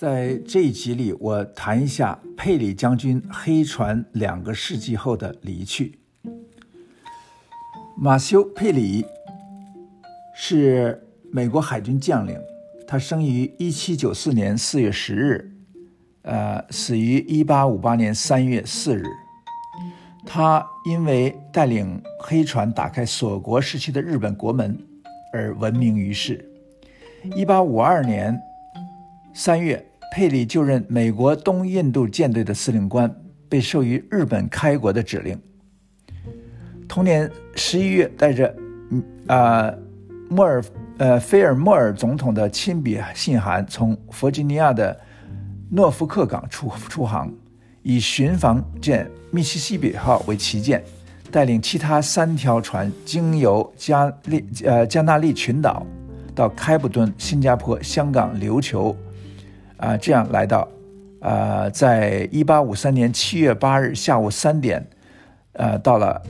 在这一集里，我谈一下佩里将军黑船两个世纪后的离去。马修·佩里是美国海军将领，他生于1794年4月10日，呃，死于1858年3月4日。他因为带领黑船打开锁国时期的日本国门而闻名于世。1852年3月。佩里就任美国东印度舰队的司令官，被授予日本开国的指令。同年十一月，带着嗯啊莫尔呃菲尔莫尔总统的亲笔信函，从弗吉尼亚的诺福克港出出航，以巡防舰密西西比号为旗舰，带领其他三条船经由加利呃加纳利群岛到开普敦、新加坡、香港、琉球。啊，这样来到，呃，在一八五三年七月八日下午三点，呃，到了，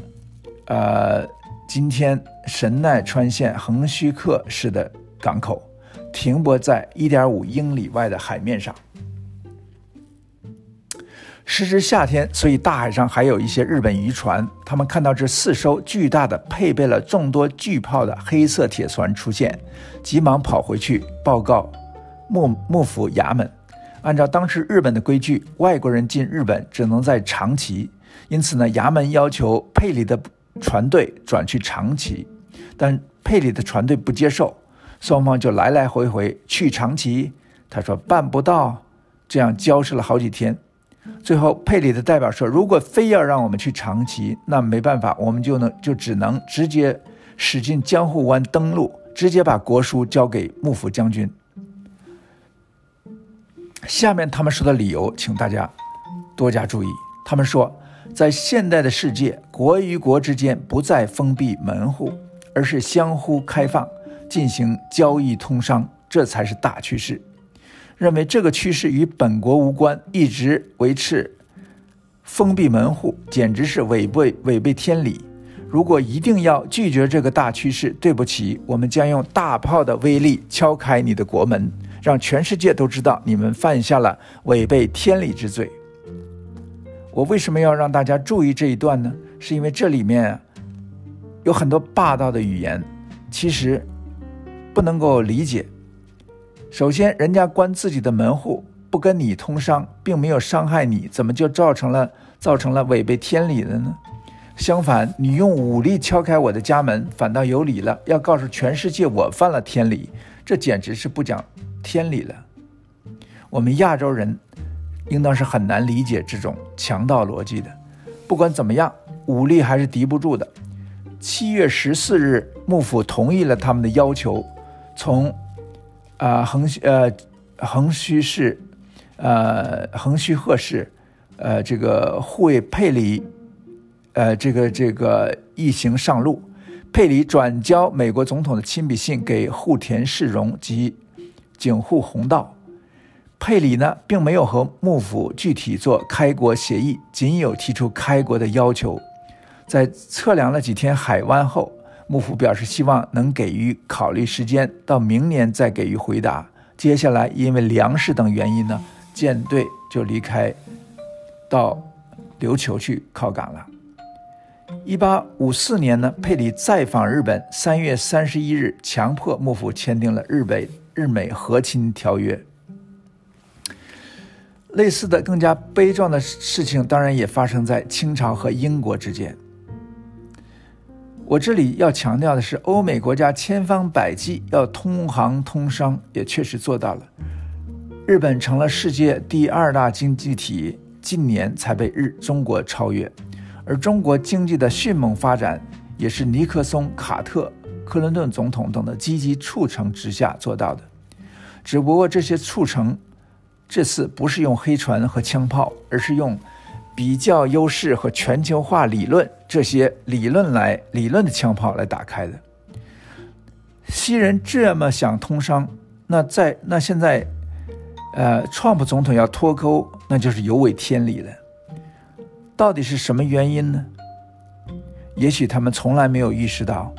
呃，今天神奈川县横须贺市的港口，停泊在一点五英里外的海面上。时值夏天，所以大海上还有一些日本渔船。他们看到这四艘巨大的、配备了众多巨炮的黑色铁船出现，急忙跑回去报告。幕幕府衙门，按照当时日本的规矩，外国人进日本只能在长崎，因此呢，衙门要求佩里的船队转去长崎，但佩里的船队不接受，双方就来来回回去长崎，他说办不到，这样交涉了好几天，最后佩里的代表说，如果非要让我们去长崎，那没办法，我们就能就只能直接驶进江户湾登陆，直接把国书交给幕府将军。下面他们说的理由，请大家多加注意。他们说，在现代的世界，国与国之间不再封闭门户，而是相互开放，进行交易通商，这才是大趋势。认为这个趋势与本国无关，一直维持封闭门户，简直是违背违背天理。如果一定要拒绝这个大趋势，对不起，我们将用大炮的威力敲开你的国门。让全世界都知道你们犯下了违背天理之罪。我为什么要让大家注意这一段呢？是因为这里面有很多霸道的语言，其实不能够理解。首先，人家关自己的门户，不跟你通商，并没有伤害你，怎么就造成了造成了违背天理的呢？相反，你用武力敲开我的家门，反倒有理了，要告诉全世界我犯了天理，这简直是不讲。天理了，我们亚洲人应当是很难理解这种强盗逻辑的。不管怎么样，武力还是敌不住的。七月十四日，幕府同意了他们的要求，从啊横呃横须市呃横须贺市呃这个护卫佩里呃这个这个一行上路，佩里转交美国总统的亲笔信给户田市荣及。井户弘道，佩里呢，并没有和幕府具体做开国协议，仅有提出开国的要求。在测量了几天海湾后，幕府表示希望能给予考虑时间，到明年再给予回答。接下来，因为粮食等原因呢，舰队就离开，到琉球去靠港了。一八五四年呢，佩里再访日本，三月三十一日，强迫幕府签订了日本。日美和亲条约，类似的更加悲壮的事情，当然也发生在清朝和英国之间。我这里要强调的是，欧美国家千方百计要通航通商，也确实做到了。日本成了世界第二大经济体，近年才被日中国超越。而中国经济的迅猛发展，也是尼克松、卡特。克林顿总统等的积极促成之下做到的，只不过这些促成这次不是用黑船和枪炮，而是用比较优势和全球化理论这些理论来理论的枪炮来打开的。西人这么想通商，那在那现在，呃，川普总统要脱钩，那就是有违天理了。到底是什么原因呢？也许他们从来没有意识到。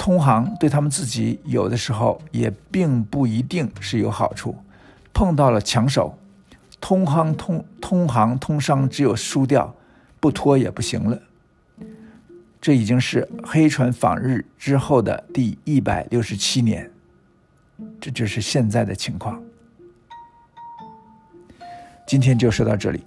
通航对他们自己有的时候也并不一定是有好处，碰到了强手，通航通通航通商，只有输掉，不拖也不行了。这已经是黑船访日之后的第一百六十七年，这就是现在的情况。今天就说到这里。